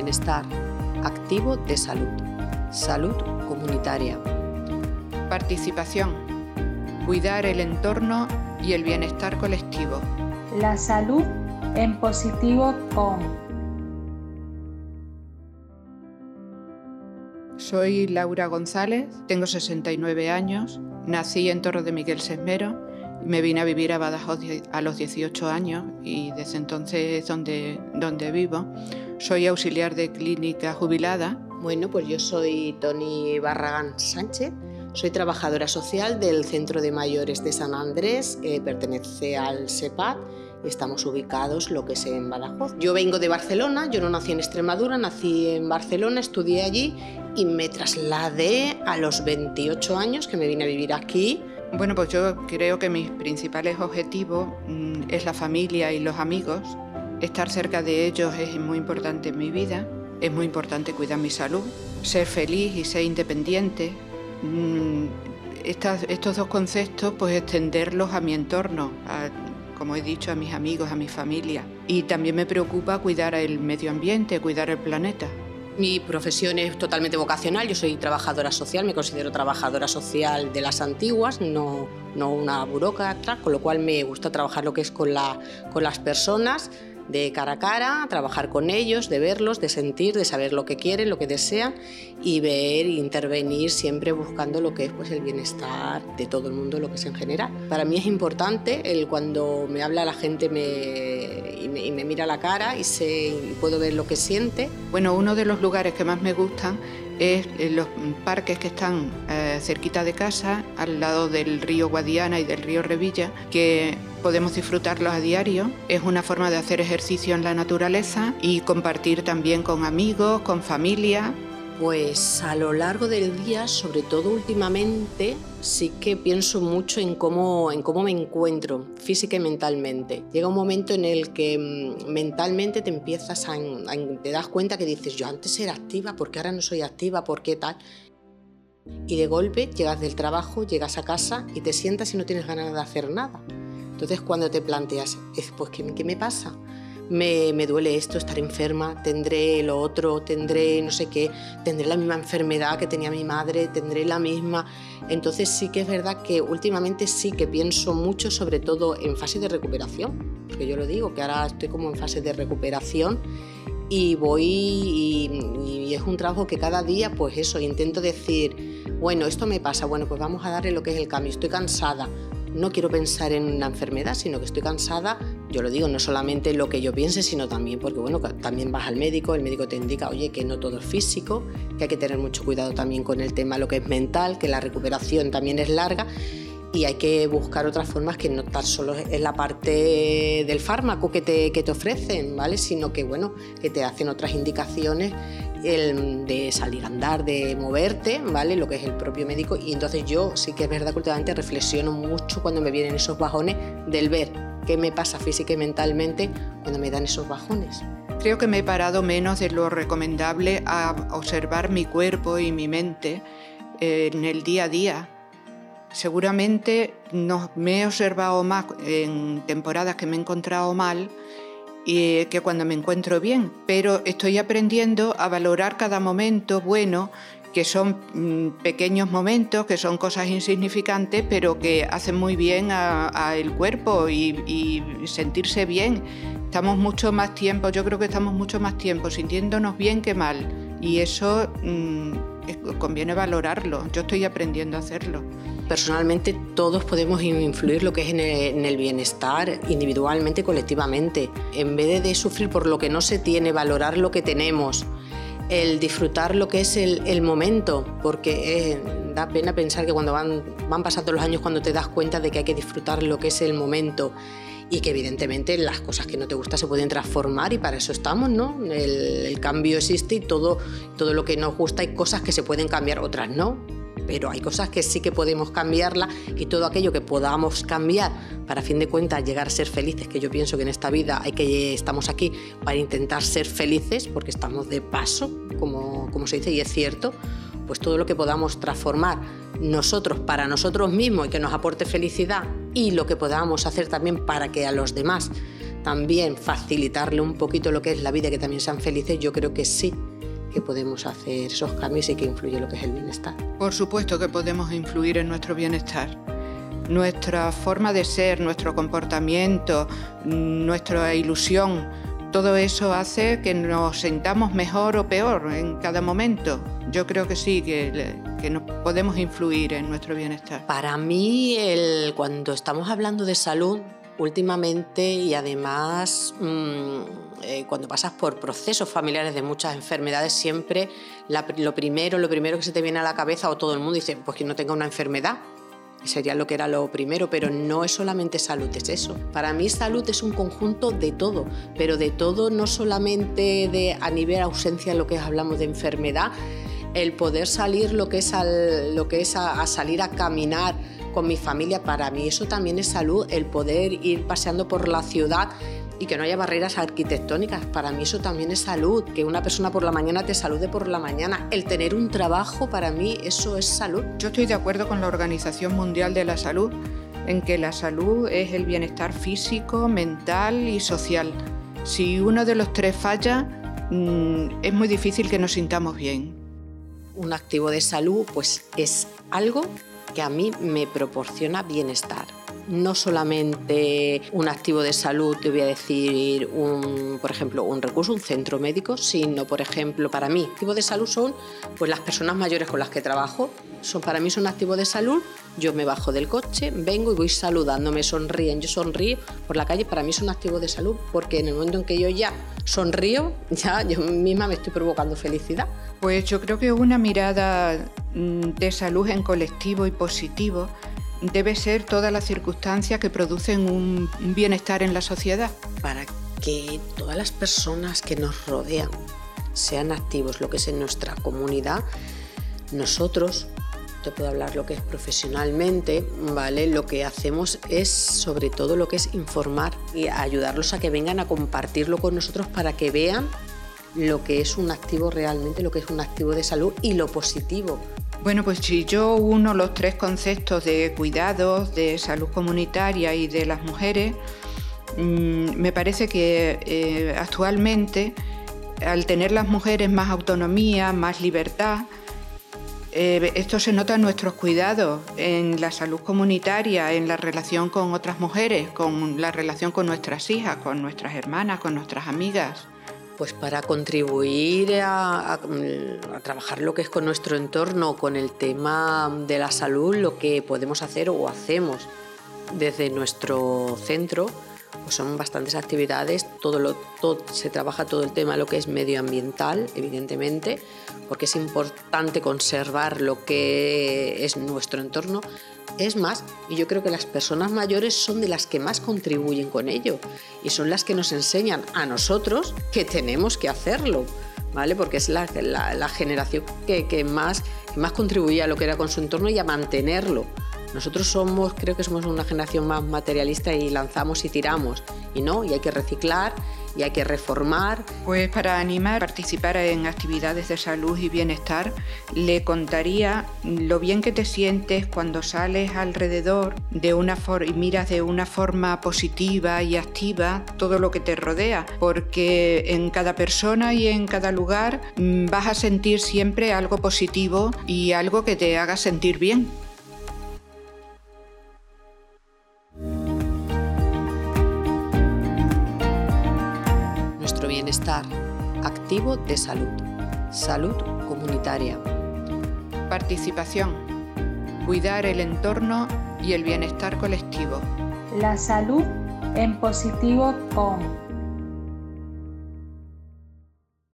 bienestar, activo de salud, salud comunitaria. Participación, cuidar el entorno y el bienestar colectivo. La salud en positivo con Soy Laura González, tengo 69 años, nací en Torre de Miguel Sesmero me vine a vivir a Badajoz a los 18 años y desde entonces es donde, donde vivo. Soy auxiliar de clínica jubilada. Bueno, pues yo soy Tony Barragán Sánchez, soy trabajadora social del Centro de Mayores de San Andrés, pertenece al SEPAD estamos ubicados lo que es en Badajoz. Yo vengo de Barcelona, yo no nací en Extremadura, nací en Barcelona, estudié allí y me trasladé a los 28 años que me vine a vivir aquí. Bueno, pues yo creo que mis principales objetivos mm, es la familia y los amigos. Estar cerca de ellos es muy importante en mi vida. Es muy importante cuidar mi salud, ser feliz y ser independiente. Mm, estos dos conceptos, pues extenderlos a mi entorno, como he dicho, a mis amigos, a mi familia. Y también me preocupa cuidar el medio ambiente, cuidar el planeta. Mi profesión es totalmente vocacional, yo soy trabajadora social, me considero trabajadora social de las antiguas, no, no una burócrata, con lo cual me gusta trabajar lo que es con, la, con las personas de cara a cara, trabajar con ellos, de verlos, de sentir, de saber lo que quieren, lo que desean y ver e intervenir siempre buscando lo que es pues, el bienestar de todo el mundo, lo que es en general. Para mí es importante el cuando me habla la gente me, y, me, mira la cara y, sé, puedo ver lo que siente. Bueno, uno de los lugares que más me gustan es los parques que están eh, cerquita de casa, al lado del río Guadiana y del río Revilla, que podemos disfrutarlos a diario. Es una forma de hacer ejercicio en la naturaleza y compartir también con amigos, con familia. Pues a lo largo del día, sobre todo últimamente, sí que pienso mucho en cómo, me encuentro física y mentalmente. Llega un momento en el que mm, mentalmente te empiezas a, te das cuenta que dices, yo antes era activa, ¿por qué ahora no soy activa? ¿Por qué tal? Y de golpe llegas del trabajo, llegas a casa y te sientas y no tienes ganas de hacer nada. Entonces cuando te planteas, pues ¿qué, qué me pasa? Me, duele esto, estar enferma, tendré lo otro, tendré no sé qué, tendré la misma enfermedad que tenía mi madre, tendré la misma. Entonces sí que es verdad que últimamente sí que pienso mucho, sobre todo en fase de recuperación, porque yo lo digo, que ahora estoy como en fase de recuperación y voy y, y es un trabajo que cada día, pues eso, intento decir, bueno, esto me pasa, bueno, pues vamos a darle lo que es el cambio, estoy cansada, no quiero pensar en una enfermedad, sino que estoy cansada. Yo lo digo, no solamente lo que yo piense, sino también porque, bueno, también vas al médico, el médico te indica, oye, que no todo es físico, que hay que tener mucho cuidado también con el tema, lo que es mental, que la recuperación también es larga y hay que buscar otras formas que no tan solo es la parte del fármaco que te, que te ofrecen, ¿vale? Sino que, bueno, que te hacen otras indicaciones el de salir a andar, de moverte, ¿vale? Lo que es el propio médico. Y entonces yo sí que es verdad que últimamente reflexiono mucho cuando me vienen esos bajones del ver qué me pasa física y mentalmente cuando me dan esos bajones. Creo que me he parado menos de lo recomendable a observar mi cuerpo y mi mente en el día a día. Seguramente no, me he observado más en temporadas que me he encontrado mal y que cuando me encuentro bien, pero estoy aprendiendo a valorar cada momento bueno, que son mm, pequeños momentos, que son cosas insignificantes, pero que hacen muy bien al cuerpo y, sentirse bien. Estamos mucho más tiempo, yo creo que estamos mucho más tiempo sintiéndonos bien que mal, y eso mm, conviene valorarlo. Yo estoy aprendiendo a hacerlo personalmente todos podemos influir lo que es en el, bienestar individualmente, colectivamente. En vez de sufrir por lo que no se tiene, valorar lo que tenemos, el disfrutar lo que es el, momento, porque eh, da pena pensar que cuando van, van pasando los años, cuando te das cuenta de que hay que disfrutar lo que es el momento y que evidentemente las cosas que no te gustan se pueden transformar y para eso estamos, ¿no? El, cambio existe y todo, todo lo que nos gusta hay cosas que se pueden cambiar, otras no pero hay cosas que sí que podemos cambiarla y todo aquello que podamos cambiar para a fin de cuentas llegar a ser felices, que yo pienso que en esta vida hay que estamos aquí para intentar ser felices porque estamos de paso, como, como se dice y es cierto, pues todo lo que podamos transformar nosotros para nosotros mismos y que nos aporte felicidad y lo que podamos hacer también para que a los demás también facilitarle un poquito lo que es la vida, que también sean felices, yo creo que sí que podemos hacer esos cambios y que influye lo que es el bienestar. Por supuesto que podemos influir en nuestro bienestar. Nuestra forma de ser, nuestro comportamiento, nuestra ilusión, todo eso hace que nos sentamos mejor o peor en cada momento. Yo creo que sí, que, que nos podemos influir en nuestro bienestar. Para mí, el, cuando estamos hablando de salud, últimamente y además mm, eh, cuando pasas por procesos familiares de muchas enfermedades siempre lo primero lo primero que se te viene a la cabeza o todo el mundo dice pues que no tenga una enfermedad sería lo que era lo primero, pero no es solamente salud, es eso. Para mí salud es un conjunto de todo, pero de todo no solamente de a nivel ausencia lo que hablamos de enfermedad, el poder salir lo que es, a salir a caminar con mi familia, para mí eso también es salud, el poder ir paseando por la ciudad y que no haya barreras arquitectónicas. Para mí eso también es salud, que una persona por la mañana te salude por la mañana. El tener un trabajo, para mí eso es salud. Yo estoy de acuerdo con la Organización Mundial de la Salud en que la salud es el bienestar físico, mental y social. Si uno de los tres falla, mm, es muy difícil que nos sintamos bien. Un activo de salud pues es algo que a mí me proporciona bienestar. No solamente un activo de salud, te voy a decir, un, por ejemplo, un recurso, un centro médico, sino, por ejemplo, para mí, activos de salud son pues, las personas mayores con las que trabajo. Son, para mí son activos de salud. Yo me bajo del coche, vengo y voy saludando, me sonríen, yo sonrío por la calle. Para mí es un activo de salud porque en el momento en que yo ya sonrío, ya yo misma me estoy provocando felicidad. Pues yo creo que una mirada mm, de salud en colectivo y positivo debe ser todas las circunstancias que producen un bienestar en la sociedad. Para que todas las personas que nos rodean sean activos, lo que es en nuestra comunidad, nosotros, te puedo hablar lo que es profesionalmente, ¿vale? Lo que hacemos es sobre todo lo que es informar y ayudarlos a que vengan a compartirlo con nosotros para que vean lo que es un activo realmente, lo que es un activo de salud y lo positivo. Bueno, pues si yo uno los tres conceptos de cuidados, de salud comunitaria y de las mujeres, mm, me parece que eh, actualmente, al tener las mujeres más autonomía, más libertad, eh, esto se nota en nuestros cuidados, en la salud comunitaria, en la relación con otras mujeres, con la relación con nuestras hijas, con nuestras hermanas, con nuestras amigas pues para contribuir a, trabajar lo que es con nuestro entorno, con el tema de la salud, lo que podemos hacer o hacemos desde nuestro centro, pues son bastantes actividades, todo lo, se trabaja todo el tema lo que es medioambiental, evidentemente, porque es importante conservar lo que es nuestro entorno, es más, y yo creo que las personas mayores son de las que más contribuyen con ello y son las que nos enseñan a nosotros que tenemos que hacerlo, ¿vale? Porque es la, generación que, más, que más contribuye a lo que era con su entorno y a mantenerlo. Nosotros somos, creo que somos una generación más materialista y lanzamos y tiramos, y no, y hay que reciclar y hay que reformar. Pues para animar a participar en actividades de salud y bienestar, le contaría lo bien que te sientes cuando sales alrededor de una y miras de una forma positiva y activa todo lo que te rodea, porque en cada persona y en cada lugar mm, vas a sentir siempre algo positivo y algo que te haga sentir bien. Bienestar activo de salud, salud comunitaria. Participación, cuidar el entorno y el bienestar colectivo. La salud en positivo con